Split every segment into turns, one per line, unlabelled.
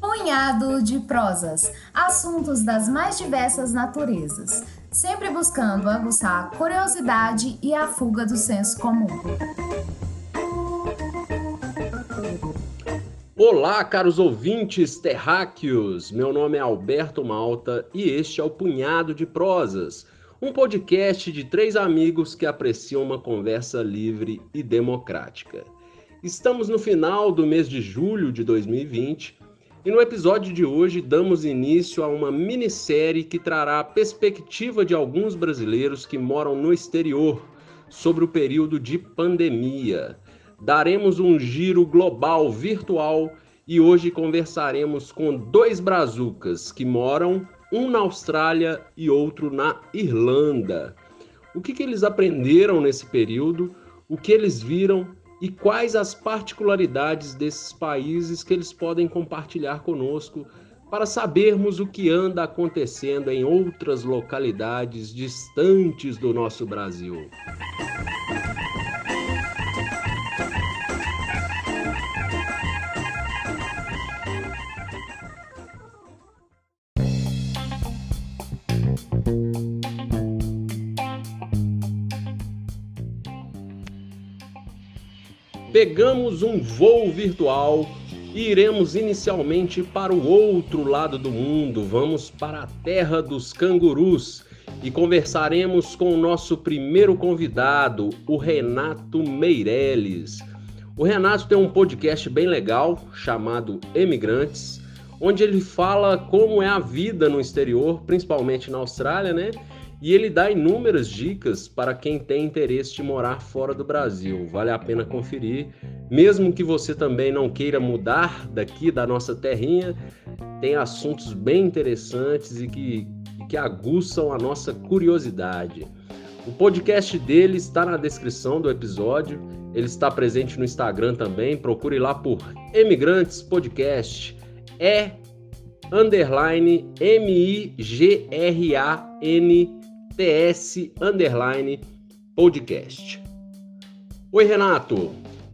Punhado de prosas, assuntos das mais diversas naturezas, sempre buscando aguçar a curiosidade e a fuga do senso comum.
Olá, caros ouvintes terráqueos! Meu nome é Alberto Malta e este é o Punhado de Prosas, um podcast de três amigos que apreciam uma conversa livre e democrática. Estamos no final do mês de julho de 2020 e no episódio de hoje damos início a uma minissérie que trará a perspectiva de alguns brasileiros que moram no exterior sobre o período de pandemia daremos um giro global virtual e hoje conversaremos com dois brazucas que moram, um na Austrália e outro na Irlanda. O que, que eles aprenderam nesse período, o que eles viram e quais as particularidades desses países que eles podem compartilhar conosco para sabermos o que anda acontecendo em outras localidades distantes do nosso Brasil. Pegamos um voo virtual e iremos inicialmente para o outro lado do mundo. Vamos para a terra dos cangurus e conversaremos com o nosso primeiro convidado, o Renato Meirelles. O Renato tem um podcast bem legal chamado Emigrantes, onde ele fala como é a vida no exterior, principalmente na Austrália, né? E ele dá inúmeras dicas para quem tem interesse de morar fora do Brasil. Vale a pena conferir. Mesmo que você também não queira mudar daqui da nossa terrinha, tem assuntos bem interessantes e que, que aguçam a nossa curiosidade. O podcast dele está na descrição do episódio. Ele está presente no Instagram também. Procure lá por Emigrantes Podcast. É underline M-I-G-R-A-N TS Underline Podcast. Oi, Renato.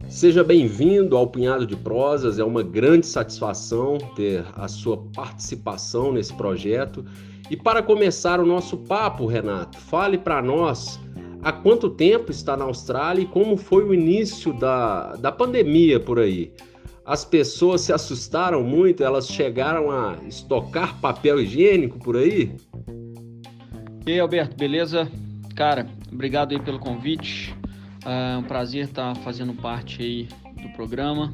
Seja bem-vindo ao Punhado de Prosas. É uma grande satisfação ter a sua participação nesse projeto. E para começar o nosso papo, Renato, fale para nós há quanto tempo está na Austrália e como foi o início da, da pandemia por aí. As pessoas se assustaram muito, elas chegaram a estocar papel higiênico por aí?
E aí, Alberto, beleza? Cara, obrigado aí pelo convite. É um prazer estar fazendo parte aí do programa.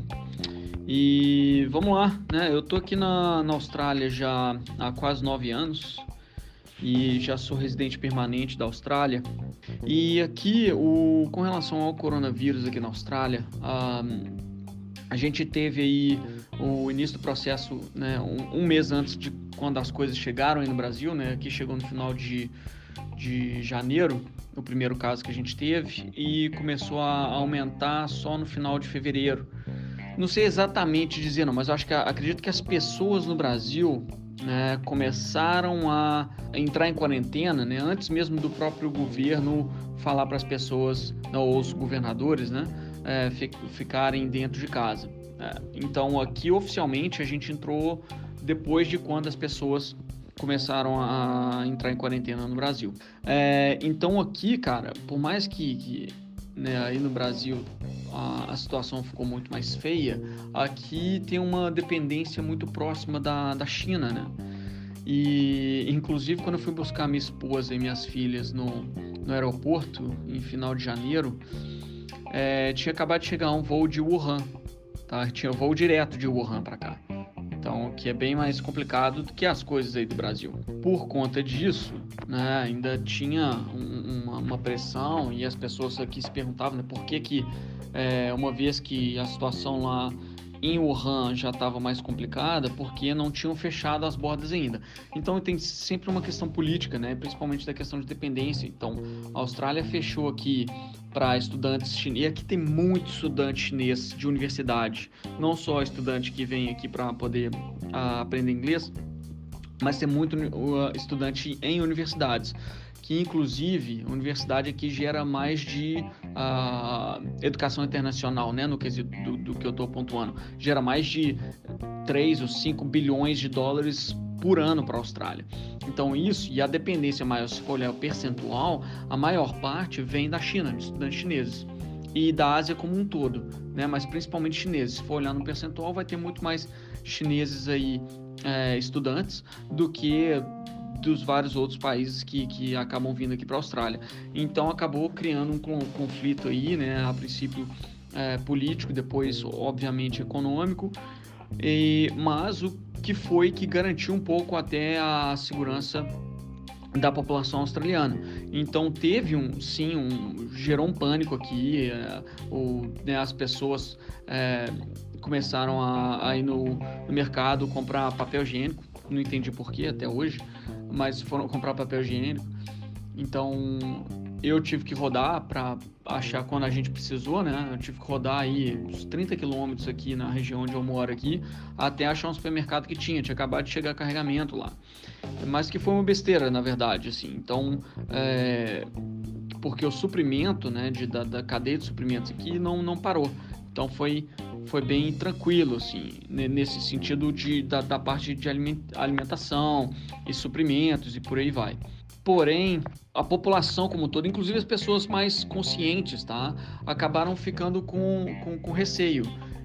E vamos lá, né? Eu tô aqui na, na Austrália já há quase nove anos e já sou residente permanente da Austrália. E aqui, o, com relação ao coronavírus aqui na Austrália, a, a gente teve aí o início do processo né, um, um mês antes de quando as coisas chegaram aí no Brasil, né? Aqui chegou no final de, de janeiro, o primeiro caso que a gente teve, e começou a aumentar só no final de fevereiro. Não sei exatamente dizer, não, mas eu acho que acredito que as pessoas no Brasil né, começaram a entrar em quarentena, né, antes mesmo do próprio governo falar para as pessoas, ou os governadores, né, é, ficarem dentro de casa. É, então aqui oficialmente a gente entrou depois de quando as pessoas começaram a entrar em quarentena no Brasil. É, então aqui, cara, por mais que, que né, aí no Brasil a, a, situação ficou muito mais feia, aqui tem uma dependência muito próxima da, da China, né? E inclusive quando eu fui buscar minha esposa e minhas filhas no, no aeroporto em final de janeiro, é, tinha acabado de chegar um voo de Wuhan, tá? Tinha voo direto de Wuhan para cá. Então, que é bem mais complicado do que as coisas aí do Brasil. Por conta disso, né, ainda tinha um, uma, uma, pressão e as pessoas aqui se perguntavam né, por que que, é, uma vez que a situação lá em Wuhan já estava mais complicada porque não tinham fechado as bordas ainda. Então tem sempre uma questão política, né? principalmente da questão de dependência. Então a Austrália fechou aqui para estudantes chineses. E aqui tem muito estudante chinês de universidade, não só estudante que vem aqui para poder uh, aprender inglês, mas tem muito uh, estudante em universidades que inclusive a universidade aqui gera mais de uh, educação internacional, né, no quesito do, do que eu estou pontuando, gera mais de 3 ou 5 bilhões de dólares por ano para a Austrália. Então isso, e a dependência maior, se for olhar o percentual, a maior parte vem da China, de estudantes chineses e da Ásia como um todo, né? mas principalmente chineses. Se for olhar no percentual, vai ter muito mais chineses aí é, estudantes do que dos vários outros países que, que acabam vindo aqui para a Austrália. Então acabou criando um conflito aí, né? A princípio é, político, depois obviamente econômico, e, mas o que foi que garantiu um pouco até a segurança da população australiana. Então teve um, sim, um, gerou um pânico aqui, é, né, as pessoas é, começaram a, a ir no, no, mercado comprar papel higiênico, não entendi porquê até hoje, mas foram comprar papel higiênico. Então eu tive que rodar para achar quando a gente precisou, né? Eu tive que rodar aí uns 30 quilômetros aqui na região onde eu moro aqui, até achar um supermercado que tinha, tinha acabado de chegar carregamento lá. Mas que foi uma besteira, na verdade, assim. Então, é... porque o suprimento, né, de, da, da cadeia de suprimentos aqui não, não parou. Então foi, foi bem tranquilo, assim, nesse sentido de, da, da parte de alimentação e suprimentos e por aí vai. Porém, a população como todo, inclusive as pessoas mais conscientes, tá? Acabaram ficando com, com, com receio.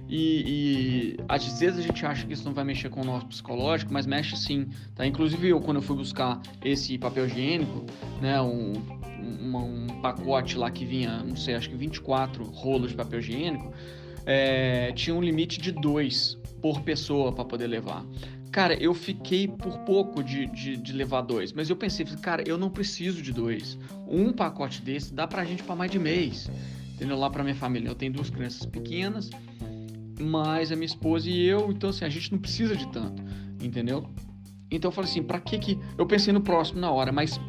E, e, às vezes a gente acha que isso não vai mexer com o nosso psicológico, mas mexe sim, tá? Inclusive eu, quando eu fui buscar esse papel higiênico, né, um, um, um pacote lá que vinha, não sei, acho que 24 rolos de papel higiênico, é, tinha um limite de dois por pessoa para poder levar. Cara, eu fiquei por pouco de, de, de, levar dois, mas eu pensei, cara, eu não preciso de dois. Um pacote desse dá pra gente para mais de mês, entendeu? Lá pra minha família. Eu tenho duas crianças pequenas, mais a minha esposa e eu, então assim, a gente não precisa de tanto, entendeu? Então eu falei assim, pra que que. Eu pensei no próximo na hora, mas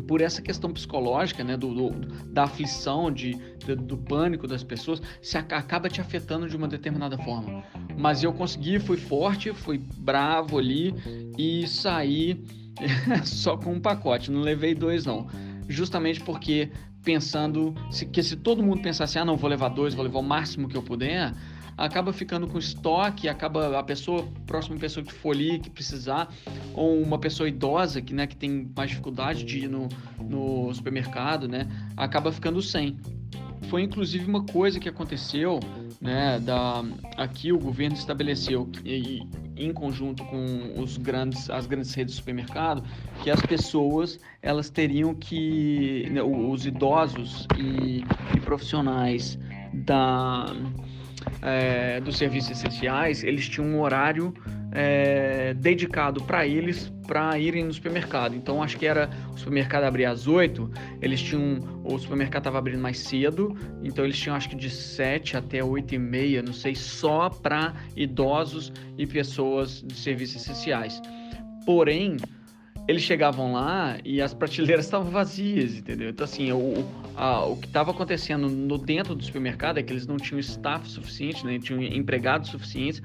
por essa questão psicológica, né, do, do da aflição, de, do, do, pânico das pessoas, se acaba te afetando de uma determinada forma. Mas eu consegui, fui forte, fui bravo ali e saí só com um pacote, não levei dois não. Justamente porque pensando se, que se todo mundo pensasse, ah, não, vou levar dois, vou levar o máximo que eu puder, acaba ficando com estoque, acaba a pessoa, próxima pessoa que for ali, que precisar, ou uma pessoa idosa que, né, que tem mais dificuldade de ir no, no supermercado, né, acaba ficando sem. Foi inclusive uma coisa que aconteceu, né, da, aqui o governo estabeleceu, e, em conjunto com os grandes, as grandes redes de supermercado, que as pessoas elas teriam que, né, os idosos e, e profissionais da é, dos serviços essenciais, eles tinham um horário é, dedicado para eles para irem no supermercado. Então acho que era o supermercado abria às 8, eles tinham. O supermercado estava abrindo mais cedo, então eles tinham acho que de 7 até 8 e meia, não sei, só para idosos e pessoas de serviços essenciais. Porém, eles chegavam lá e as prateleiras estavam vazias, entendeu? Então, assim, o, a, o que estava acontecendo no dentro do supermercado é que eles não tinham staff suficiente, né? tinham empregados suficientes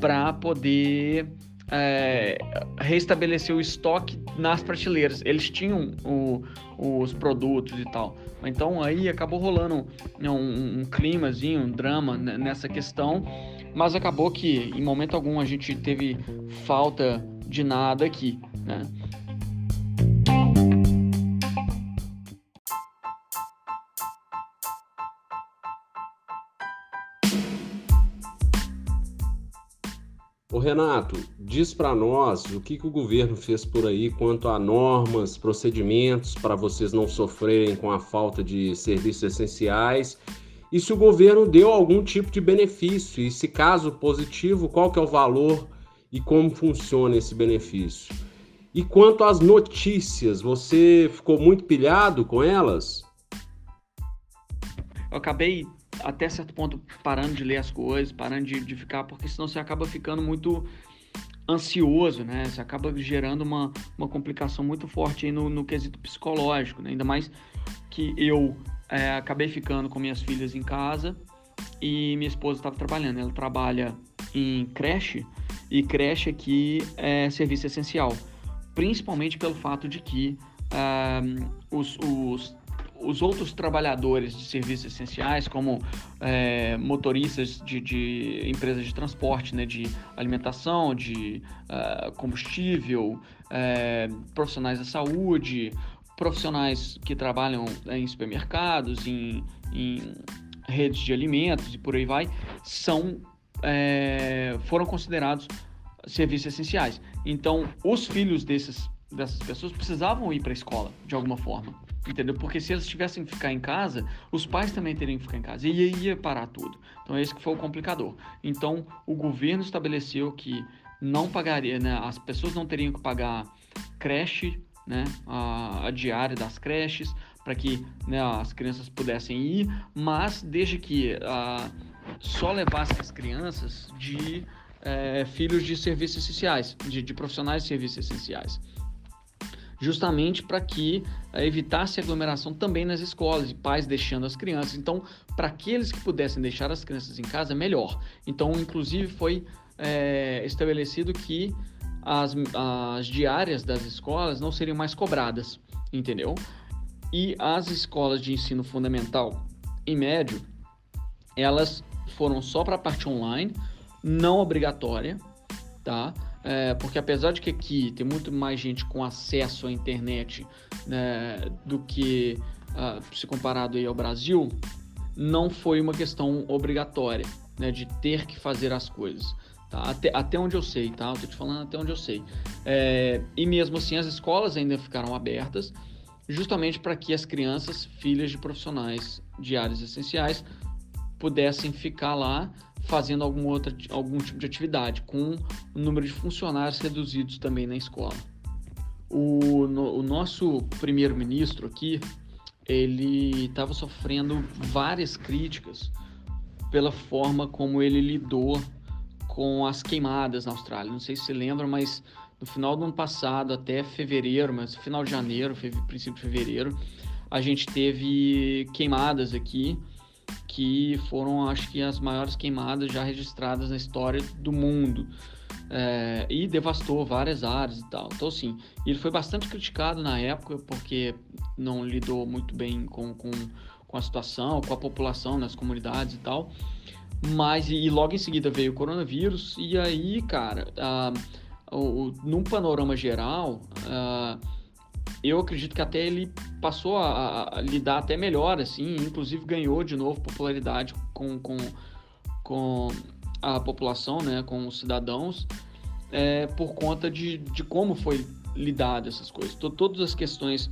para poder é, restabelecer o estoque nas prateleiras. Eles tinham o, os produtos e tal. Então aí acabou rolando um, um, um climazinho, um drama nessa questão, mas acabou que em momento algum a gente teve falta de nada aqui. Né?
Ô Renato, diz para nós o que, que o governo fez por aí quanto a normas, procedimentos para vocês não sofrerem com a falta de serviços essenciais e se o governo deu algum tipo de benefício e se caso positivo, qual que é o valor e como funciona esse benefício. E quanto às notícias, você ficou muito pilhado com elas?
Eu acabei até certo ponto parando de ler as coisas, parando de, de ficar, porque senão você acaba ficando muito ansioso, né? Você acaba gerando uma, uma complicação muito forte no, no quesito psicológico, né? Ainda mais que eu é, acabei ficando com minhas filhas em casa e minha esposa estava trabalhando. Ela trabalha em creche e creche aqui é serviço essencial, principalmente pelo fato de que ah, os, os, os, outros trabalhadores de serviços essenciais, como é, motoristas de, de, empresas de transporte, né, de alimentação, de uh, combustível, é, profissionais da saúde, profissionais que trabalham em supermercados, em, em redes de alimentos e por aí vai, são é, foram considerados serviços essenciais. Então, os filhos desses, dessas pessoas precisavam ir para a escola de alguma forma, entendeu? Porque se eles tivessem que ficar em casa, os pais também teriam que ficar em casa e ia parar tudo. Então, esse que foi o complicador. Então, o governo estabeleceu que não pagaria, né, as pessoas não teriam que pagar creche, né, a, a diária das creches, para que né, as crianças pudessem ir, mas desde que uh, só levassem as crianças de é, filhos de serviços essenciais, de, de, profissionais de serviços essenciais. Justamente para que é, evitasse aglomeração também nas escolas e pais deixando as crianças. Então, para aqueles que pudessem deixar as crianças em casa, melhor. Então, inclusive, foi é, estabelecido que as, as diárias das escolas não seriam mais cobradas, entendeu? E as escolas de ensino fundamental e médio, elas foram só para a parte online, não obrigatória, tá? É, porque apesar de que aqui tem muito mais gente com acesso à internet né, do que uh, se comparado aí ao Brasil, não foi uma questão obrigatória, né, de ter que fazer as coisas. Tá? Até, até onde eu sei, tá? Eu tô te falando até onde eu sei. É, e mesmo assim, as escolas ainda ficaram abertas, justamente para que as crianças, filhas de profissionais de áreas essenciais, pudessem ficar lá fazendo algum, outra, algum tipo de atividade, com o número de funcionários reduzidos também na escola. O, no, o nosso primeiro-ministro aqui, ele estava sofrendo várias críticas pela forma como ele lidou com as queimadas na Austrália. Não sei se você lembra, mas no final do ano passado, até fevereiro, mas final de janeiro, princípio de fevereiro, a gente teve queimadas aqui que foram, acho que, as maiores queimadas já registradas na história do mundo. É, e devastou várias áreas e tal. Então, assim, ele foi bastante criticado na época porque não lidou muito bem com, com, com a situação, com a população nas comunidades e tal. Mas, e logo em seguida veio o coronavírus, e aí, cara, uh, o, num panorama geral, uh, eu acredito que até ele passou a, a, lidar até melhor, assim, inclusive ganhou de novo popularidade com, com, com a população, né, com os cidadãos, é, por conta de, de como foi lidado essas coisas. Todas as questões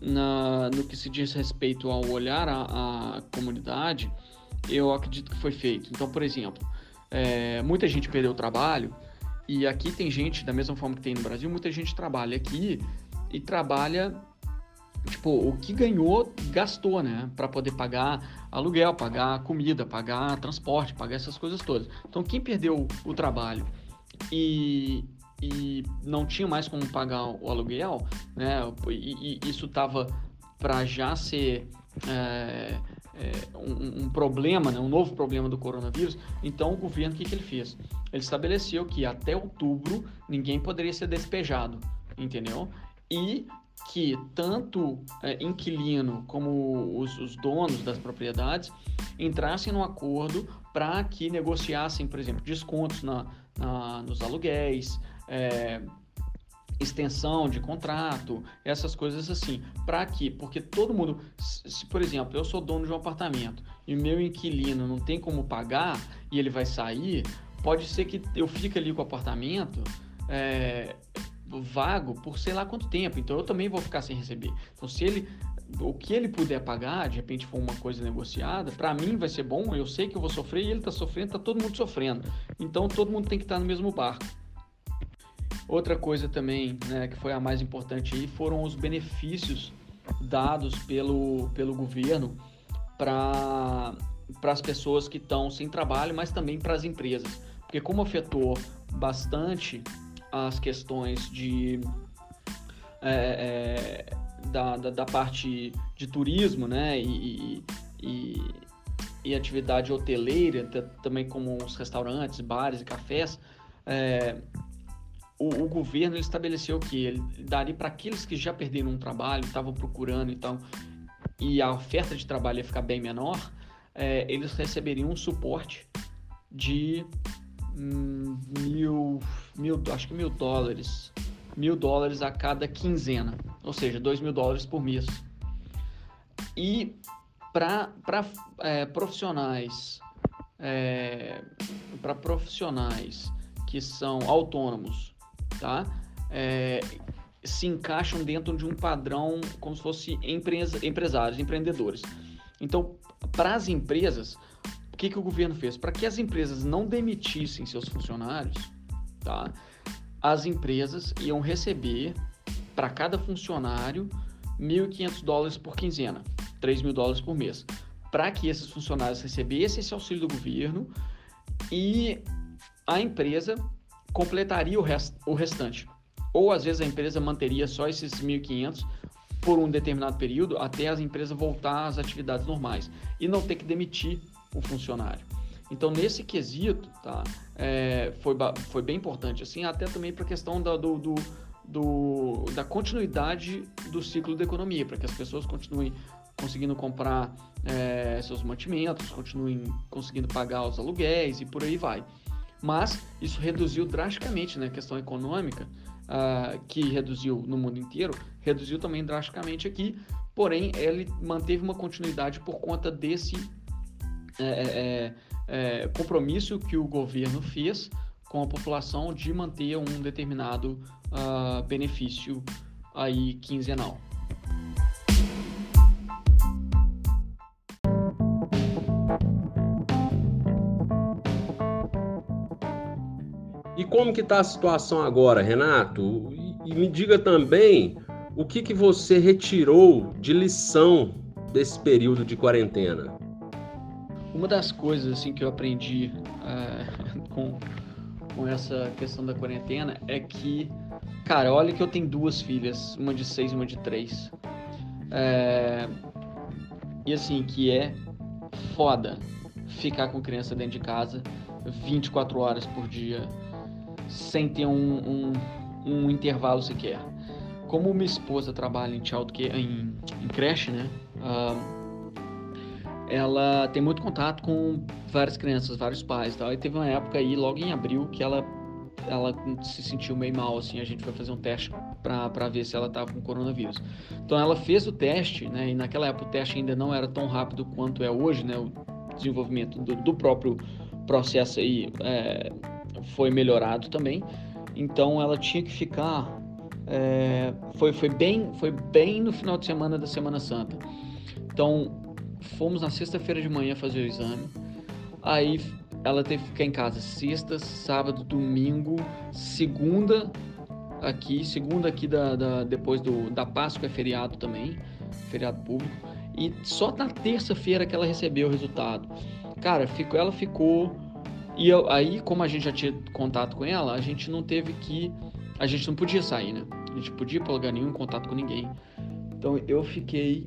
na, no que se diz respeito ao olhar à comunidade, eu acredito que foi feito. Então, por exemplo, é, muita gente perdeu o trabalho, e aqui tem gente, da mesma forma que tem no Brasil, muita gente trabalha aqui e trabalha tipo, o que ganhou, gastou, né? Para poder pagar aluguel, pagar comida, pagar transporte, pagar essas coisas todas. Então, quem perdeu o trabalho e, e não tinha mais como pagar o aluguel, né? E, e isso estava para já ser é, é, um, um, problema, né? um novo problema do coronavírus. Então, o governo, o que, que ele fez? Ele estabeleceu que até outubro ninguém poderia ser despejado, entendeu? E que tanto é, inquilino como os, os, donos das propriedades entrassem num acordo para que negociassem, por exemplo, descontos na, na nos aluguéis, é, extensão de contrato, essas coisas assim. Para quê? Porque todo mundo, se por exemplo, eu sou dono de um apartamento e meu inquilino não tem como pagar e ele vai sair, pode ser que eu fique ali com o apartamento. É, vago por sei lá quanto tempo, então eu também vou ficar sem receber. Então, se ele o que ele puder pagar, de repente for uma coisa negociada, para mim vai ser bom, eu sei que eu vou sofrer e ele está sofrendo, está todo mundo sofrendo. Então todo mundo tem que estar tá no mesmo barco. Outra coisa também, né, que foi a mais importante aí, foram os benefícios dados pelo, pelo governo para as pessoas que estão sem trabalho, mas também para as empresas. Porque como afetou bastante as questões de é, é, da, da, da, parte de turismo, né, e, e, e atividade hoteleira, também como os restaurantes, bares e cafés, é, o, o, governo ele estabeleceu que ele daria para aqueles que já perderam um trabalho, estavam procurando então e a oferta de trabalho ia ficar bem menor, é, eles receberiam um suporte de mil, mil, acho que mil dólares, mil dólares a cada quinzena, ou seja, dois mil dólares por mês. E para é, profissionais, é, para profissionais que são autônomos, tá? É, se encaixam dentro de um padrão como se fosse empresa, empresários, empreendedores. Então, para as empresas, que, que o governo fez? Para que as empresas não demitissem seus funcionários, tá? as empresas iam receber para cada funcionário 1.500 dólares por quinzena, 3 mil dólares por mês, para que esses funcionários recebessem esse auxílio do governo e a empresa completaria o, rest, o restante. Ou às vezes a empresa manteria só esses 1.500 por um determinado período até a empresa voltar às atividades normais e não ter que demitir o funcionário. Então, nesse quesito, tá, é, foi, foi bem importante, assim, até também para a questão da, do, do, do, da continuidade do ciclo da economia, para que as pessoas continuem conseguindo comprar é, seus mantimentos, continuem conseguindo pagar os aluguéis e por aí vai. Mas isso reduziu drasticamente né, a questão econômica, uh, que reduziu no mundo inteiro, reduziu também drasticamente aqui, porém ele manteve uma continuidade por conta desse é, é, é, é compromisso que o governo fez com a população de manter um determinado uh, benefício aí quinzenal.
E como que está a situação agora, Renato? E, e me diga também o que, que você retirou de lição desse período de quarentena.
Uma das coisas assim que eu aprendi uh, com, com essa questão da quarentena é que, cara, olha que eu tenho duas filhas, uma de seis e uma de três. É, e assim, que é foda ficar com criança dentro de casa 24 horas por dia sem ter um, um, um intervalo sequer. Como minha esposa trabalha em childcare, em, em creche, né? Uh, ela tem muito contato com várias crianças, vários pais, tal. E teve uma época aí, logo em abril, que ela ela se sentiu meio mal, assim, a gente foi fazer um teste para ver se ela estava com coronavírus. Então ela fez o teste, né? E naquela época o teste ainda não era tão rápido quanto é hoje, né? O desenvolvimento do, do próprio processo aí é, foi melhorado também. Então ela tinha que ficar. É, foi, foi, bem, foi bem no final de semana da Semana Santa. Então fomos na sexta-feira de manhã fazer o exame. Aí ela teve que ficar em casa sexta, sábado, domingo, segunda aqui, segunda aqui da, da depois do, da Páscoa é feriado também, feriado público. E só na terça-feira que ela recebeu o resultado. Cara, ficou, ela ficou e eu, aí, como a gente já tinha contato com ela, a gente não teve que. A gente não podia sair, né? A gente podia pra lugar nenhum, em contato com ninguém. Então eu fiquei.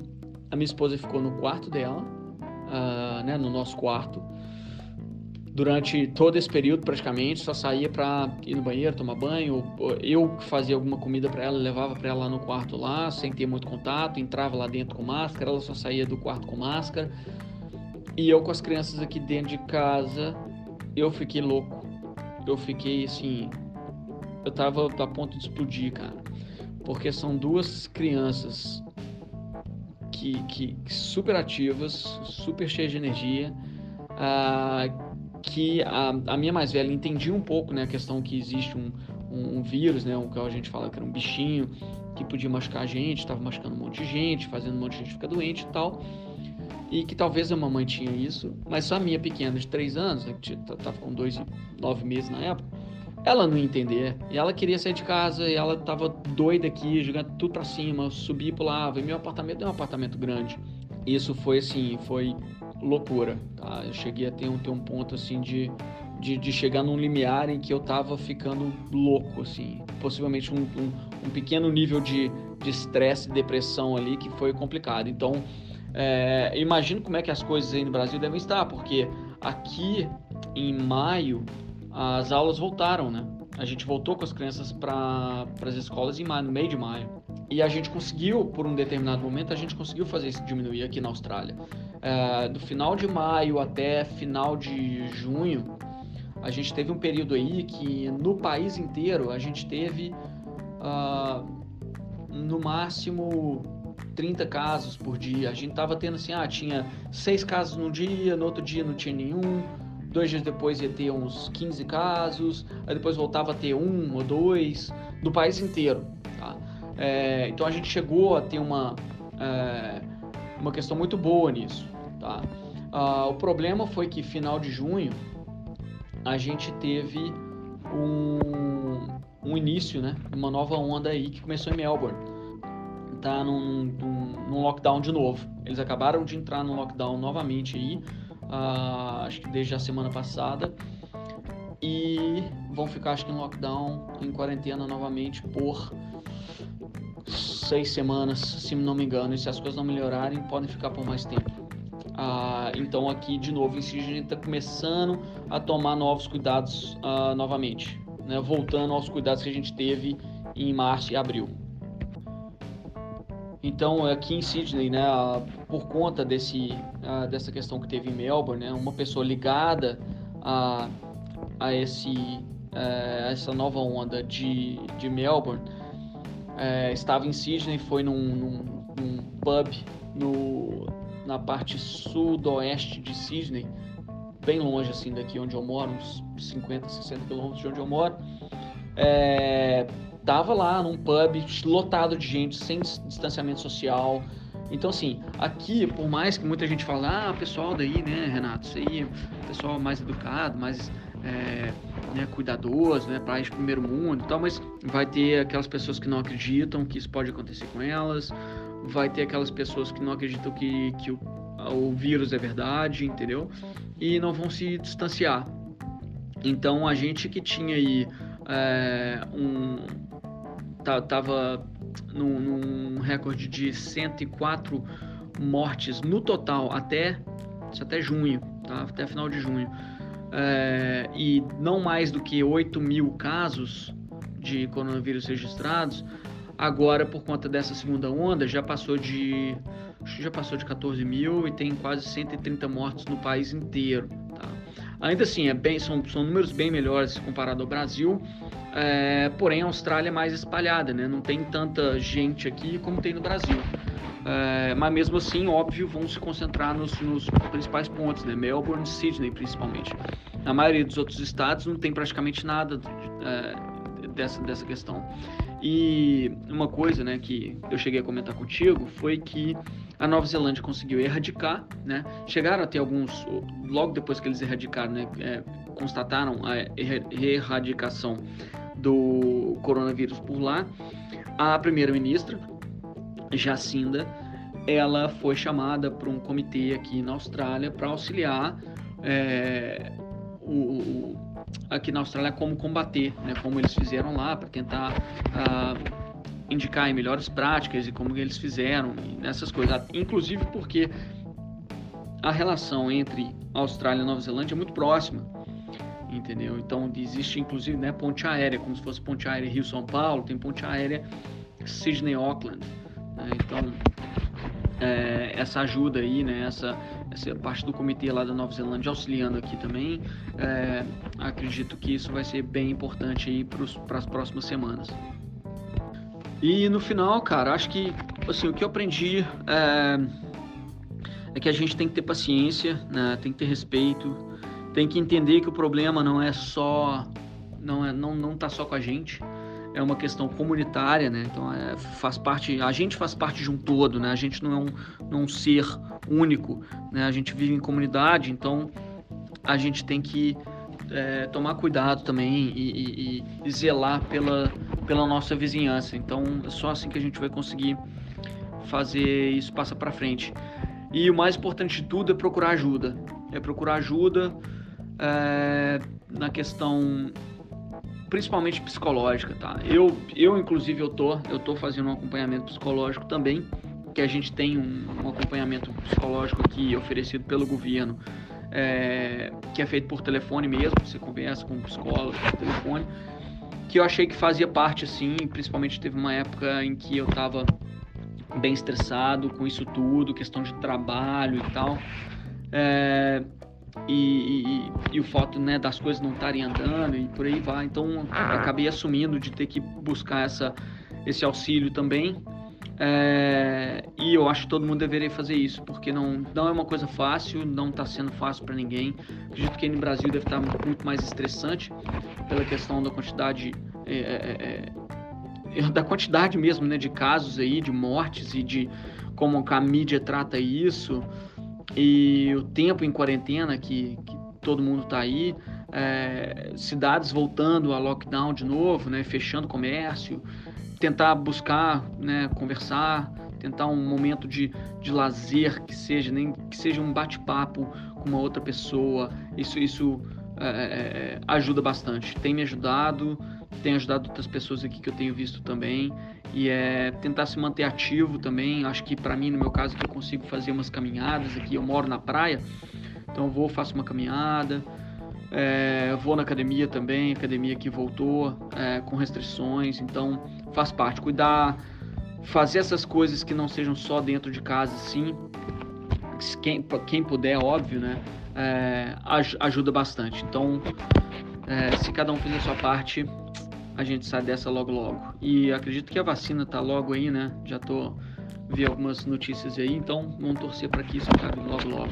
A minha esposa ficou no quarto dela, uh, né? No nosso quarto. Durante todo esse período, praticamente, só saía para ir no banheiro, tomar banho. Eu fazia alguma comida para ela, levava para ela no quarto lá, sem ter muito contato. Entrava lá dentro com máscara, ela só saía do quarto com máscara. E eu com as crianças aqui dentro de casa, eu fiquei louco. Eu fiquei assim. Eu tava a ponto de explodir, cara. Porque são duas crianças que, que super ativas, super cheias de energia. Ah, que a, a, minha mais velha entendia um pouco né, a questão que existe um, um, um vírus, né, o que a gente fala que era um bichinho que podia machucar a gente, estava machucando um monte de gente, fazendo um monte de gente ficar doente e tal e que talvez a mamãe tinha isso, mas só a minha pequena de 3 anos, né, que estava com 2 e 9 meses na época, ela não entender. E ela queria sair de casa e ela estava doida aqui, jogando tudo para cima, subia e pulava. E meu apartamento é um apartamento grande. Isso foi assim, foi loucura, tá? Eu cheguei a ter um, ter um ponto assim de, de, de chegar num limiar em que eu tava ficando louco, assim. Possivelmente um, um, um pequeno nível de estresse, de depressão ali que foi complicado. Então, é, imagino como é que as coisas aí no Brasil devem estar, porque aqui em maio as aulas voltaram, né? a gente voltou com as crianças para as escolas em maio, no meio de maio. E a gente conseguiu, por um determinado momento, a gente conseguiu fazer isso diminuir aqui na Austrália. É, do final de maio até final de junho, a gente teve um período aí que no país inteiro a gente teve uh, no máximo 30 casos por dia. A gente tava tendo assim, ah, tinha seis casos num dia, no outro dia não tinha nenhum, dois dias depois ia ter uns 15 casos, aí depois voltava a ter um ou dois, do país inteiro. Tá? É, então a gente chegou a ter uma, é, uma questão muito boa nisso. Tá? Ah, o problema foi que final de junho a gente teve um, um início, né, uma nova onda aí que começou em Melbourne. Tá num, num, num lockdown de novo. Eles acabaram de entrar no lockdown novamente aí, uh, acho que desde a semana passada, e vão ficar acho que em lockdown, em quarentena novamente por seis semanas, se não me engano. E se as coisas não melhorarem, podem ficar por mais tempo. Uh, então aqui de novo em Sydney está começando a tomar novos cuidados uh, novamente né, voltando aos cuidados que a gente teve em março e abril. Então, aqui em Sydney, né, por conta desse, dessa questão que teve em Melbourne, né, uma pessoa ligada a, a, esse, é, essa nova onda de, de Melbourne é, estava em Sydney, foi num, num, num pub no, na parte sudoeste de Sydney, bem longe assim daqui onde eu moro, uns 50, 60 quilômetros de onde eu moro. É, tava lá num pub lotado de gente, sem distanciamento social. Então, assim, aqui, por mais que muita gente fale, ah, pessoal daí, né, Renato, isso aí, pessoal mais educado, mais é, né, cuidadoso, né, país de primeiro mundo e tal, mas vai ter aquelas pessoas que não acreditam que isso pode acontecer com elas, vai ter aquelas pessoas que não acreditam que, que o, o vírus é verdade, entendeu? E não vão se distanciar. Então a gente que tinha aí é, um tava num, num, recorde de 104 mortes no total até até junho, tá? Até final de junho. É, e não mais do que 8 mil casos de coronavírus registrados. Agora, por conta dessa segunda onda, já passou de já passou de 14 mil e tem quase 130 mortos no país inteiro. Ainda assim, é bem, são, são números bem melhores comparado ao Brasil, é, porém a Austrália é mais espalhada, né? não tem tanta gente aqui como tem no Brasil. É, mas mesmo assim, óbvio, vão se concentrar nos, nos principais pontos, né? Melbourne, Sydney principalmente. Na maioria dos outros estados não tem praticamente nada é, dessa, dessa questão. E uma coisa né, que eu cheguei a comentar contigo foi que a Nova Zelândia conseguiu erradicar, né? Chegaram a ter alguns, logo depois que eles erradicaram, né? É, constataram a erradicação do coronavírus por lá. A primeira-ministra, Jacinda, ela foi chamada para um comitê aqui na Austrália para auxiliar é, o, o, aqui na Austrália como combater, né? Como eles fizeram lá para tentar uh, indicar melhores práticas e como eles fizeram nessas coisas. Inclusive porque a relação entre Austrália e Nova Zelândia é muito próxima, entendeu? Então existe inclusive né, ponte aérea, como se fosse ponte aérea Rio-São Paulo, tem ponte aérea Sydney-Auckland. Né? Então é, essa ajuda aí, né, essa, essa parte do comitê lá da Nova Zelândia auxiliando aqui também, é, acredito que isso vai ser bem importante aí para as próximas semanas. E no final, cara, acho que assim, o que eu aprendi é, é que a gente tem que ter paciência, né? tem que ter respeito, tem que entender que o problema não é só. não, é, não, não tá só com a gente. É uma questão comunitária, né? Então é, faz parte. A gente faz parte de um todo, né? A gente não é um, não é um ser único, né? A gente vive em comunidade, então a gente tem que é, tomar cuidado também e, e, e, zelar pela, pela nossa vizinhança. Então, é só assim que a gente vai conseguir fazer isso passar para frente. E o mais importante de tudo é procurar ajuda. É procurar ajuda é, na questão principalmente psicológica, tá? Eu, eu inclusive eu tô, eu tô fazendo um acompanhamento psicológico também, que a gente tem um, um acompanhamento psicológico aqui oferecido pelo governo é, que é feito por telefone mesmo, você conversa com um psicólogo por telefone. que eu achei que fazia parte, assim, principalmente teve uma época em que eu estava bem estressado com isso tudo, questão de trabalho e tal. É, e, e, e, o fato né, das coisas não estarem andando e por aí vai. Então acabei assumindo de ter que buscar essa, esse auxílio também. É, e eu acho que todo mundo deveria fazer isso, porque não, não é uma coisa fácil, não está sendo fácil para ninguém. Acredito que no Brasil deve estar muito mais estressante pela questão da quantidade é, é, é, é da quantidade mesmo né, de casos aí, de mortes e de como a mídia trata isso e o tempo em quarentena que, que todo mundo está aí, é, cidades voltando a lockdown de novo, né, fechando comércio, tentar buscar, né, conversar, tentar um momento de, de lazer que seja nem que seja um bate-papo com uma outra pessoa, isso isso é, é ajuda bastante, tem me ajudado, tem ajudado outras pessoas aqui que eu tenho visto também e é tentar se manter ativo também. Acho que para mim, no meu caso, que eu consigo fazer umas caminhadas aqui. Eu moro na praia, então vou, faço uma caminhada. É, vou na academia também, academia que voltou é, com restrições, então faz parte. Cuidar, fazer essas coisas que não sejam só dentro de casa, sim. Quem, quem puder, óbvio, né? É, ajuda bastante. Então, é, se cada um fizer a sua parte, a gente sai dessa logo logo. E acredito que a vacina tá logo aí, né? Já tô vi algumas notícias aí, então vamos torcer para que isso acabe logo logo.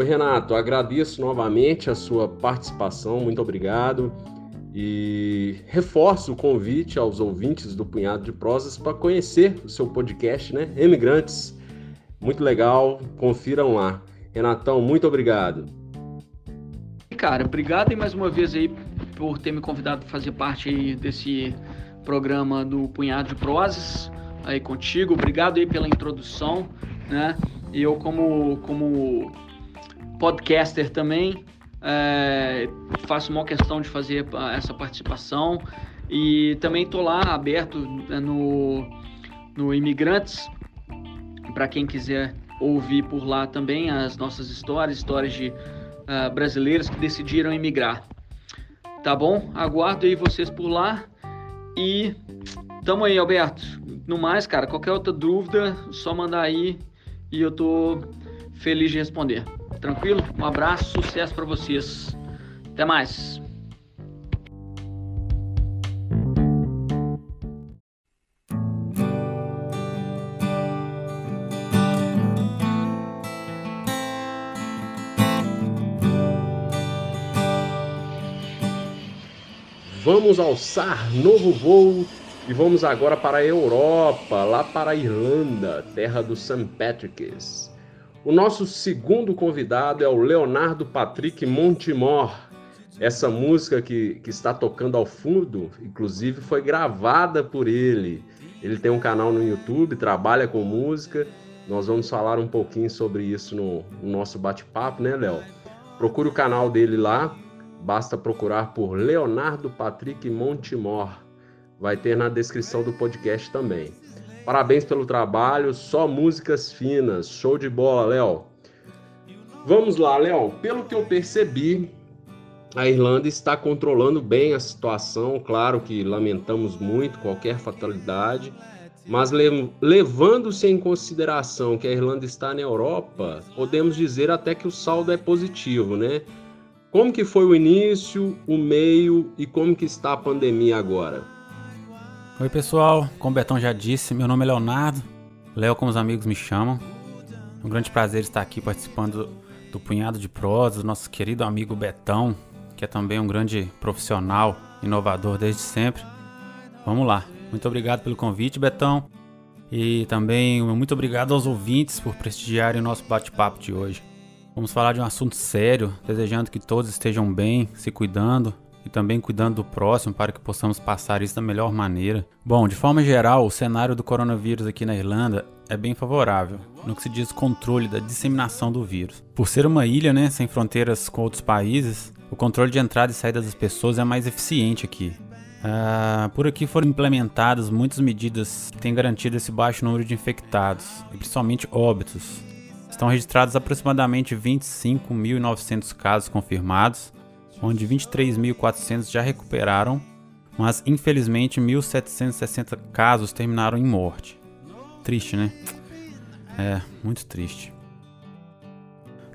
Oi, Renato, agradeço novamente a sua participação, muito obrigado. E reforço o convite aos ouvintes do Punhado de Prosas para conhecer o seu podcast, né? Emigrantes. Muito legal, confiram lá. Renatão, muito obrigado.
Cara, obrigado e mais uma vez aí por ter me convidado para fazer parte desse programa do Punhado de Prosas aí contigo. Obrigado aí pela introdução, né? Eu como como podcaster também é, faço uma questão de fazer essa participação e também estou lá aberto né, no, no Imigrantes para quem quiser ouvir por lá também as nossas histórias, histórias de uh, brasileiros que decidiram emigrar. Tá bom? Aguardo aí vocês por lá e tamo aí, Alberto. No mais, cara, qualquer outra dúvida, só mandar aí e eu tô feliz de responder. Tranquilo? Um abraço, sucesso para vocês. Até mais.
Vamos alçar novo voo e vamos agora para a Europa, lá para a Irlanda, terra dos St. Patrick's. O nosso segundo convidado é o Leonardo Patrick Montemor. Essa música que, que está tocando ao fundo, inclusive, foi gravada por ele. Ele tem um canal no YouTube, trabalha com música. Nós vamos falar um pouquinho sobre isso no, no nosso bate-papo, né, Léo? Procure o canal dele lá, basta procurar por Leonardo Patrick Montemor. Vai ter na descrição do podcast também. Parabéns pelo trabalho, só músicas finas. Show de bola, Léo. Vamos lá, Léo. Pelo que eu percebi, a Irlanda está controlando bem a situação. Claro que lamentamos muito qualquer fatalidade, mas levando-se em consideração que a Irlanda está na Europa, podemos dizer até que o saldo é positivo, né? Como que foi o início, o meio e como que está a pandemia agora?
Oi pessoal, como o Betão já disse, meu nome é Leonardo, Léo como os amigos me chamam. É um grande prazer estar aqui participando do Punhado de Prosas, nosso querido amigo Betão, que é também um grande profissional, inovador desde sempre. Vamos lá, muito obrigado pelo convite, Betão. E também muito obrigado aos ouvintes por prestigiarem o nosso bate-papo de hoje. Vamos falar de um assunto sério, desejando que todos estejam bem, se cuidando e também cuidando do próximo para que possamos passar isso da melhor maneira. Bom, de forma geral, o cenário do coronavírus aqui na Irlanda é bem favorável no que se diz controle da disseminação do vírus. Por ser uma ilha, né, sem fronteiras com outros países, o controle de entrada e saída das pessoas é mais eficiente aqui. Uh, por aqui foram implementadas muitas medidas que têm garantido esse baixo número de infectados, e principalmente óbitos. Estão registrados aproximadamente 25.900 casos confirmados, onde 23.400 já recuperaram, mas infelizmente 1.760 casos terminaram em morte. Triste, né? É, muito triste.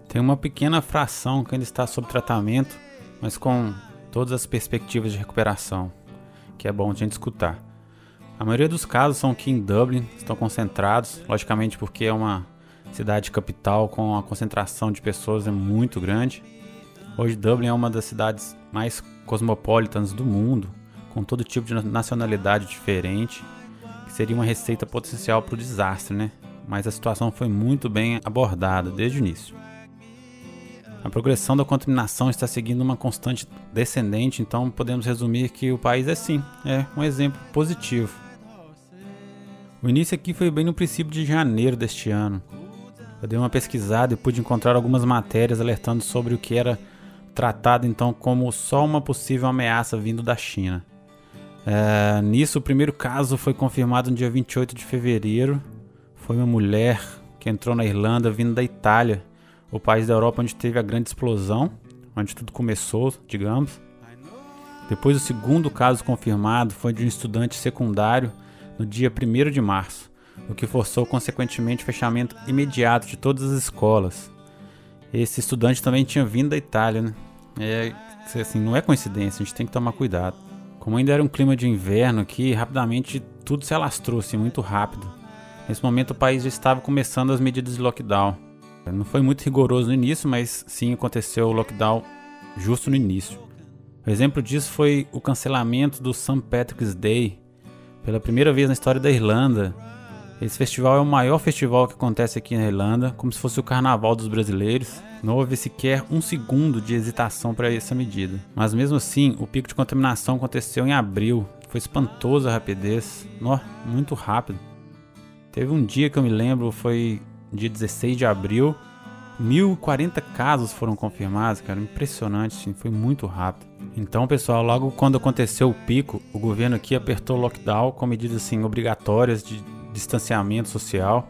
Tem uma pequena fração que ainda está sob tratamento, mas com todas as perspectivas de recuperação que é bom a gente escutar. A maioria dos casos são aqui em Dublin, estão concentrados, logicamente porque é uma cidade capital com a concentração de pessoas é muito grande. Hoje Dublin é uma das cidades mais cosmopolitas do mundo, com todo tipo de nacionalidade diferente, que seria uma receita potencial para o desastre, né? Mas a situação foi muito bem abordada desde o início. A progressão da contaminação está seguindo uma constante descendente, então podemos resumir que o país é sim, é um exemplo positivo. O início aqui foi bem no princípio de janeiro deste ano. Eu dei uma pesquisada e pude encontrar algumas matérias alertando sobre o que era tratado então como só uma possível ameaça vindo da China. É, nisso, o primeiro caso foi confirmado no dia 28 de fevereiro. Foi uma mulher que entrou na Irlanda vindo da Itália o país da Europa onde teve a grande explosão, onde tudo começou, digamos. Depois, o segundo caso confirmado foi de um estudante secundário no dia 1 de março, o que forçou consequentemente o fechamento imediato de todas as escolas. Esse estudante também tinha vindo da Itália, né? É, assim, não é coincidência, a gente tem que tomar cuidado. Como ainda era um clima de inverno aqui, rapidamente tudo se alastrou assim, muito rápido. Nesse momento o país já estava começando as medidas de lockdown. Não foi muito rigoroso no início, mas sim aconteceu o lockdown justo no início. O exemplo disso foi o cancelamento do St. Patrick's Day pela primeira vez na história da Irlanda. Esse festival é o maior festival que acontece aqui na Irlanda, como se fosse o carnaval dos brasileiros. Não houve sequer um segundo de hesitação para essa medida. Mas mesmo assim, o pico de contaminação aconteceu em abril. Foi espantosa a rapidez, muito rápido. Teve um dia que eu me lembro, foi dia 16 de abril, 1040 casos foram confirmados, cara, impressionante, sim, foi muito rápido. Então, pessoal, logo quando aconteceu o pico, o governo aqui apertou o lockdown com medidas assim obrigatórias de distanciamento social.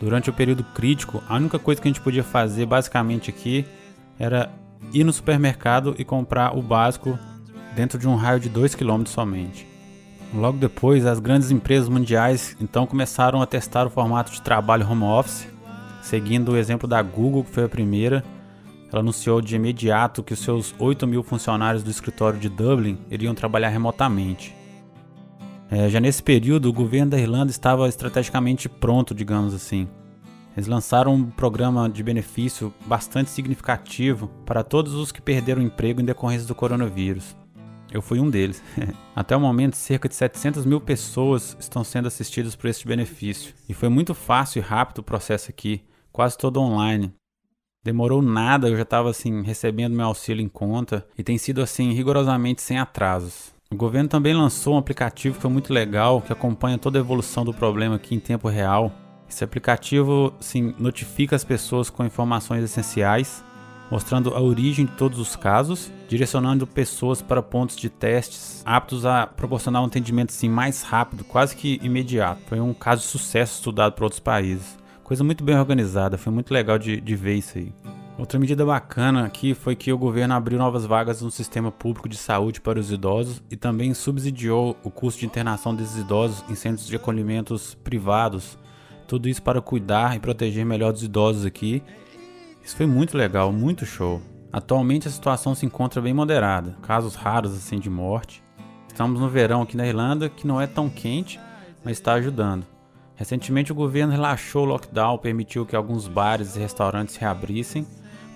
Durante o período crítico, a única coisa que a gente podia fazer basicamente aqui era ir no supermercado e comprar o básico dentro de um raio de 2 km somente. Logo depois, as grandes empresas mundiais então começaram a testar o formato de trabalho home office, seguindo o exemplo da Google, que foi a primeira. Ela anunciou de imediato que os seus 8 mil funcionários do escritório de Dublin iriam trabalhar remotamente. É, já nesse período, o governo da Irlanda estava estrategicamente pronto, digamos assim. Eles lançaram um programa de benefício bastante significativo para todos os que perderam emprego em decorrência do coronavírus. Eu fui um deles. Até o momento, cerca de 700 mil pessoas estão sendo assistidas por este benefício. E foi muito fácil e rápido o processo aqui, quase todo online. Demorou nada, eu já estava assim recebendo meu auxílio em conta e tem sido assim rigorosamente sem atrasos. O governo também lançou um aplicativo que foi muito legal, que acompanha toda a evolução do problema aqui em tempo real. Esse aplicativo assim, notifica as pessoas com informações essenciais mostrando a origem de todos os casos, direcionando pessoas para pontos de testes aptos a proporcionar um atendimento assim, mais rápido, quase que imediato. Foi um caso de sucesso estudado por outros países. Coisa muito bem organizada, foi muito legal de, de ver isso aí. Outra medida bacana aqui foi que o governo abriu novas vagas no sistema público de saúde para os idosos e também subsidiou o custo de internação desses idosos em centros de acolhimentos privados. Tudo isso para cuidar e proteger melhor dos idosos aqui isso foi muito legal, muito show. Atualmente a situação se encontra bem moderada, casos raros assim de morte. Estamos no verão aqui na Irlanda, que não é tão quente, mas está ajudando. Recentemente o governo relaxou o lockdown, permitiu que alguns bares e restaurantes reabrissem,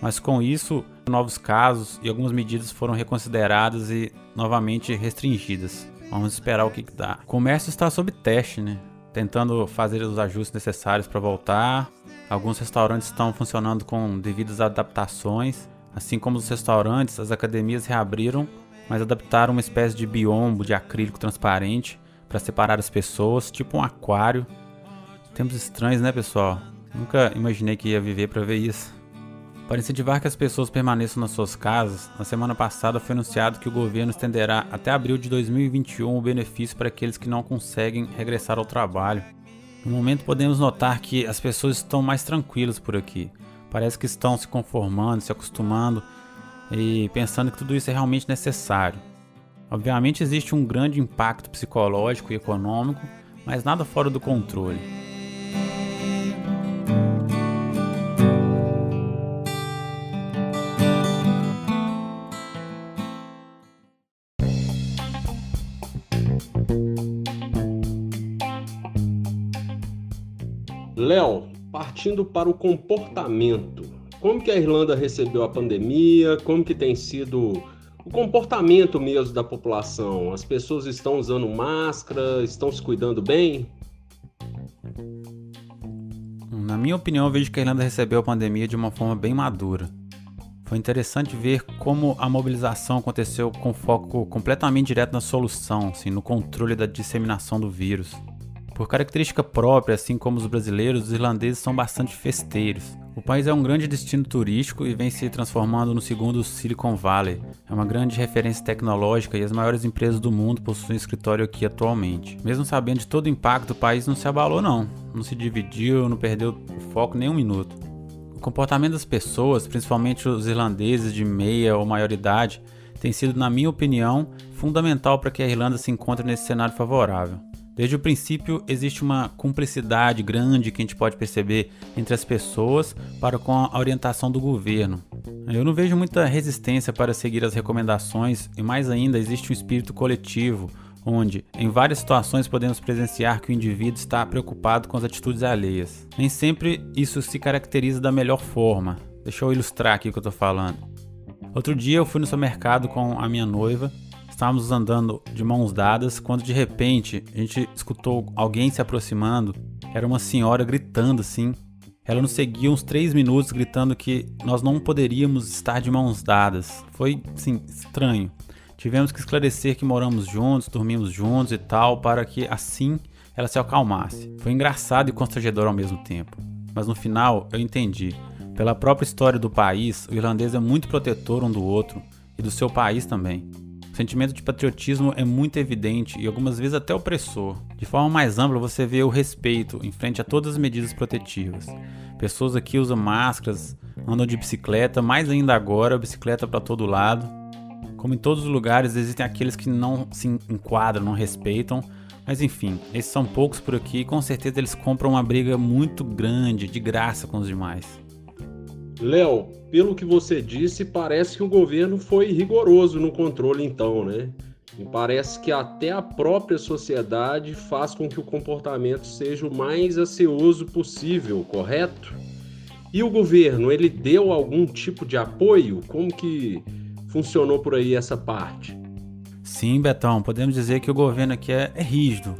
mas com isso novos casos e algumas medidas foram reconsideradas e novamente restringidas. Vamos esperar o que, que dá. O comércio está sob teste, né? Tentando fazer os ajustes necessários para voltar, Alguns restaurantes estão funcionando com devidas adaptações, assim como os restaurantes, as academias reabriram, mas adaptaram uma espécie de biombo de acrílico transparente para separar as pessoas, tipo um aquário. Tempos estranhos, né, pessoal? Nunca imaginei que ia viver para ver isso. Para incentivar que as pessoas permaneçam nas suas casas, na semana passada foi anunciado que o governo estenderá até abril de 2021 o benefício para aqueles que não conseguem regressar ao trabalho. No momento podemos notar que as pessoas estão mais tranquilas por aqui. Parece que estão se conformando, se acostumando e pensando que tudo isso é realmente necessário. Obviamente existe um grande impacto psicológico e econômico, mas nada fora do controle.
Partindo para o comportamento, como que a Irlanda recebeu a pandemia? Como que tem sido o comportamento mesmo da população? As pessoas estão usando máscara, estão se cuidando bem?
Na minha opinião, vejo que a Irlanda recebeu a pandemia de uma forma bem madura. Foi interessante ver como a mobilização aconteceu com foco completamente direto na solução, assim, no controle da disseminação do vírus. Por característica própria, assim como os brasileiros, os irlandeses são bastante festeiros. O país é um grande destino turístico e vem se transformando no segundo Silicon Valley. É uma grande referência tecnológica e as maiores empresas do mundo possuem escritório aqui atualmente. Mesmo sabendo de todo o impacto, o país não se abalou não, não se dividiu, não perdeu o foco nem um minuto. O comportamento das pessoas, principalmente os irlandeses de meia ou maioridade, tem sido, na minha opinião, fundamental para que a Irlanda se encontre nesse cenário favorável. Desde o princípio, existe uma cumplicidade grande que a gente pode perceber entre as pessoas para com a orientação do governo. Eu não vejo muita resistência para seguir as recomendações e, mais ainda, existe um espírito coletivo, onde, em várias situações, podemos presenciar que o indivíduo está preocupado com as atitudes alheias. Nem sempre isso se caracteriza da melhor forma. Deixa eu ilustrar aqui o que eu estou falando. Outro dia eu fui no supermercado com a minha noiva Estávamos andando de mãos dadas quando de repente a gente escutou alguém se aproximando. Era uma senhora gritando assim. Ela nos seguia uns três minutos gritando que nós não poderíamos estar de mãos dadas. Foi, sim, estranho. Tivemos que esclarecer que moramos juntos, dormimos juntos e tal, para que assim ela se acalmasse. Foi engraçado e constrangedor ao mesmo tempo. Mas no final eu entendi. Pela própria história do país, o irlandês é muito protetor um do outro e do seu país também. O sentimento de patriotismo é muito evidente e algumas vezes até opressor. De forma mais ampla, você vê o respeito em frente a todas as medidas protetivas. Pessoas aqui usam máscaras, andam de bicicleta, mais ainda agora, bicicleta para todo lado. Como em todos os lugares, existem aqueles que não se enquadram, não respeitam, mas enfim, esses são poucos por aqui e com certeza eles compram uma briga muito grande, de graça com os demais.
Léo, pelo que você disse, parece que o governo foi rigoroso no controle, então, né? E parece que até a própria sociedade faz com que o comportamento seja o mais ansioso possível, correto? E o governo, ele deu algum tipo de apoio? Como que funcionou por aí essa parte?
Sim, Betão, podemos dizer que o governo aqui é, é rígido,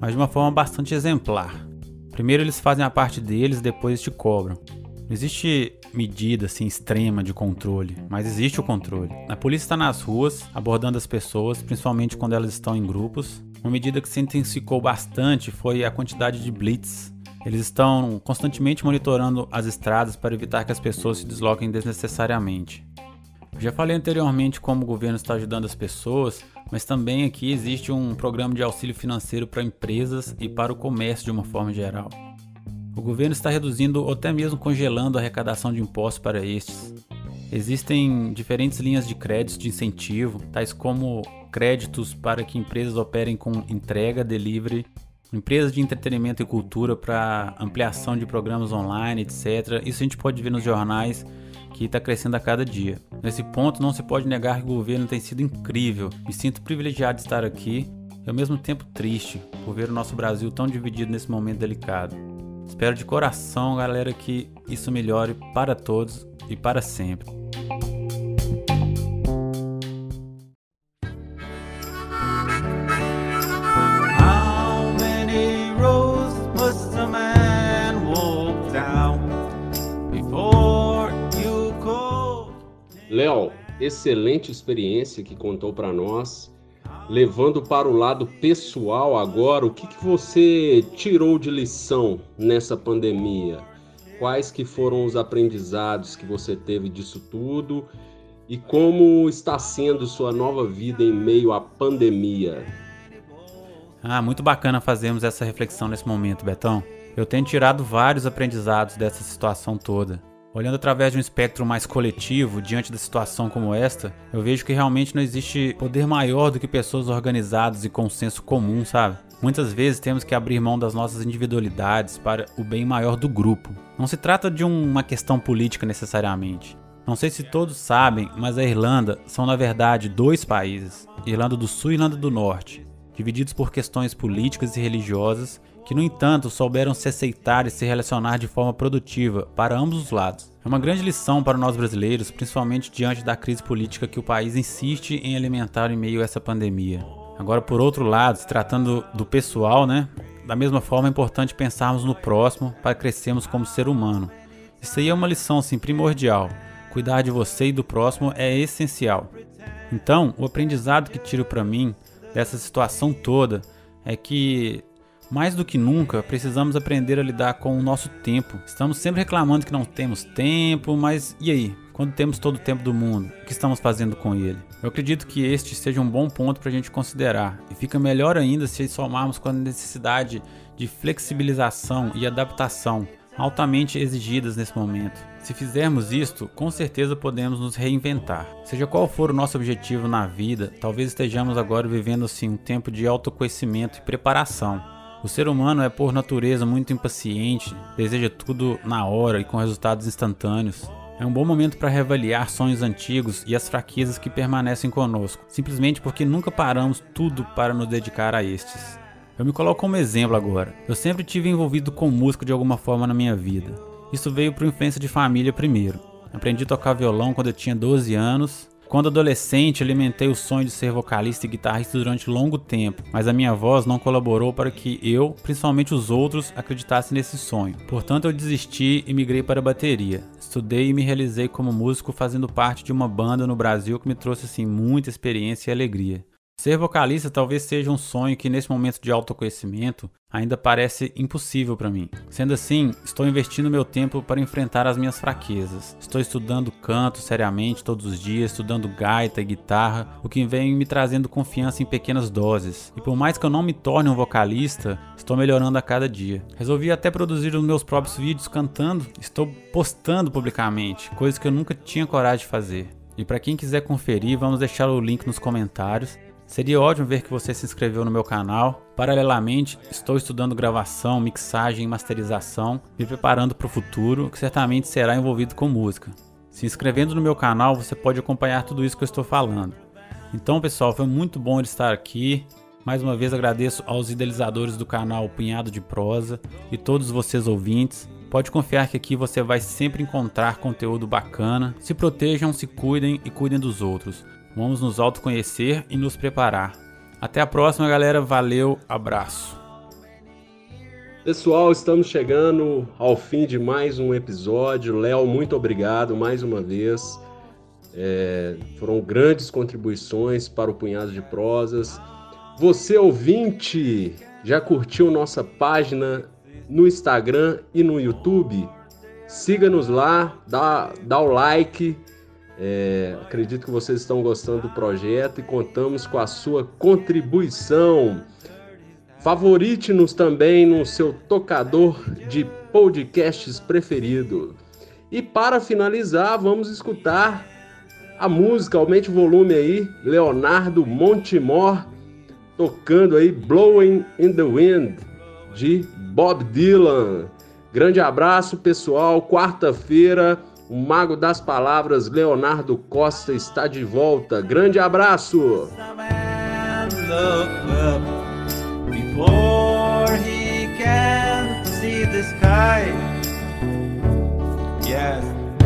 mas de uma forma bastante exemplar. Primeiro eles fazem a parte deles, depois te cobram. Não existe medida assim extrema de controle, mas existe o controle. A polícia está nas ruas abordando as pessoas, principalmente quando elas estão em grupos. Uma medida que se intensificou bastante foi a quantidade de blitz. Eles estão constantemente monitorando as estradas para evitar que as pessoas se desloquem desnecessariamente. já falei anteriormente como o governo está ajudando as pessoas, mas também aqui existe um programa de auxílio financeiro para empresas e para o comércio de uma forma geral. O governo está reduzindo ou até mesmo congelando a arrecadação de impostos para estes. Existem diferentes linhas de créditos de incentivo, tais como créditos para que empresas operem com entrega, delivery, empresas de entretenimento e cultura para ampliação de programas online, etc. Isso a gente pode ver nos jornais que está crescendo a cada dia. Nesse ponto, não se pode negar que o governo tem sido incrível. Me sinto privilegiado de estar aqui e ao mesmo tempo triste por ver o nosso Brasil tão dividido nesse momento delicado. Espero de coração, galera, que isso melhore para todos e para sempre.
Léo, excelente experiência que contou para nós levando para o lado pessoal agora, o que, que você tirou de lição nessa pandemia? quais que foram os aprendizados que você teve disso tudo e como está sendo sua nova vida em meio à pandemia.
Ah, muito bacana fazermos essa reflexão nesse momento, Betão. Eu tenho tirado vários aprendizados dessa situação toda. Olhando através de um espectro mais coletivo, diante da situação como esta, eu vejo que realmente não existe poder maior do que pessoas organizadas e com senso comum, sabe? Muitas vezes temos que abrir mão das nossas individualidades para o bem maior do grupo. Não se trata de uma questão política necessariamente. Não sei se todos sabem, mas a Irlanda são na verdade dois países, Irlanda do Sul e Irlanda do Norte, divididos por questões políticas e religiosas que, no entanto, souberam se aceitar e se relacionar de forma produtiva para ambos os lados. É uma grande lição para nós brasileiros, principalmente diante da crise política que o país insiste em alimentar em meio a essa pandemia. Agora, por outro lado, se tratando do pessoal, né? Da mesma forma, é importante pensarmos no próximo para crescermos como ser humano. Isso aí é uma lição assim, primordial. Cuidar de você e do próximo é essencial. Então, o aprendizado que tiro para mim dessa situação toda é que mais do que nunca, precisamos aprender a lidar com o nosso tempo. Estamos sempre reclamando que não temos tempo, mas e aí? Quando temos todo o tempo do mundo, o que estamos fazendo com ele? Eu acredito que este seja um bom ponto para a gente considerar, e fica melhor ainda se somarmos com a necessidade de flexibilização e adaptação altamente exigidas nesse momento. Se fizermos isto, com certeza podemos nos reinventar. Seja qual for o nosso objetivo na vida, talvez estejamos agora vivendo assim um tempo de autoconhecimento e preparação. O ser humano é por natureza muito impaciente, deseja tudo na hora e com resultados instantâneos. É um bom momento para reavaliar sonhos antigos e as fraquezas que permanecem conosco, simplesmente porque nunca paramos tudo para nos dedicar a estes. Eu me coloco como exemplo agora. Eu sempre tive envolvido com música de alguma forma na minha vida. Isso veio por influência de família primeiro. Aprendi a tocar violão quando eu tinha 12 anos quando adolescente, alimentei o sonho de ser vocalista e guitarrista durante longo tempo, mas a minha voz não colaborou para que eu, principalmente os outros, acreditassem nesse sonho. Portanto, eu desisti e migrei para a bateria. Estudei e me realizei como músico fazendo parte de uma banda no Brasil que me trouxe assim muita experiência e alegria. Ser vocalista talvez seja um sonho que, nesse momento de autoconhecimento, ainda parece impossível para mim. Sendo assim, estou investindo meu tempo para enfrentar as minhas fraquezas. Estou estudando canto seriamente todos os dias, estudando gaita e guitarra, o que vem me trazendo confiança em pequenas doses. E por mais que eu não me torne um vocalista, estou melhorando a cada dia. Resolvi até produzir os meus próprios vídeos cantando, estou postando publicamente, coisas que eu nunca tinha coragem de fazer. E para quem quiser conferir, vamos deixar o link nos comentários. Seria ótimo ver que você se inscreveu no meu canal. Paralelamente, estou estudando gravação, mixagem e masterização, me preparando para o futuro, que certamente será envolvido com música. Se inscrevendo no meu canal, você pode acompanhar tudo isso que eu estou falando. Então, pessoal, foi muito bom estar aqui. Mais uma vez agradeço aos idealizadores do canal Punhado de Prosa e todos vocês ouvintes. Pode confiar que aqui você vai sempre encontrar conteúdo bacana. Se protejam, se cuidem e cuidem dos outros. Vamos nos autoconhecer e nos preparar. Até a próxima, galera. Valeu, abraço.
Pessoal, estamos chegando ao fim de mais um episódio. Léo, muito obrigado mais uma vez. É, foram grandes contribuições para o Punhado de Prosas. Você, ouvinte, já curtiu nossa página no Instagram e no YouTube? Siga-nos lá, dá, dá o like é, acredito que vocês estão gostando do projeto e contamos com a sua contribuição. Favorite-nos também no seu tocador de podcasts preferido. E para finalizar, vamos escutar a música, aumente o volume aí, Leonardo Montemor tocando aí Blowing in the Wind de Bob Dylan. Grande abraço, pessoal. Quarta-feira o mago das palavras Leonardo Costa está de volta. Grande abraço!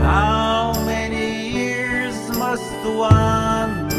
How many years must one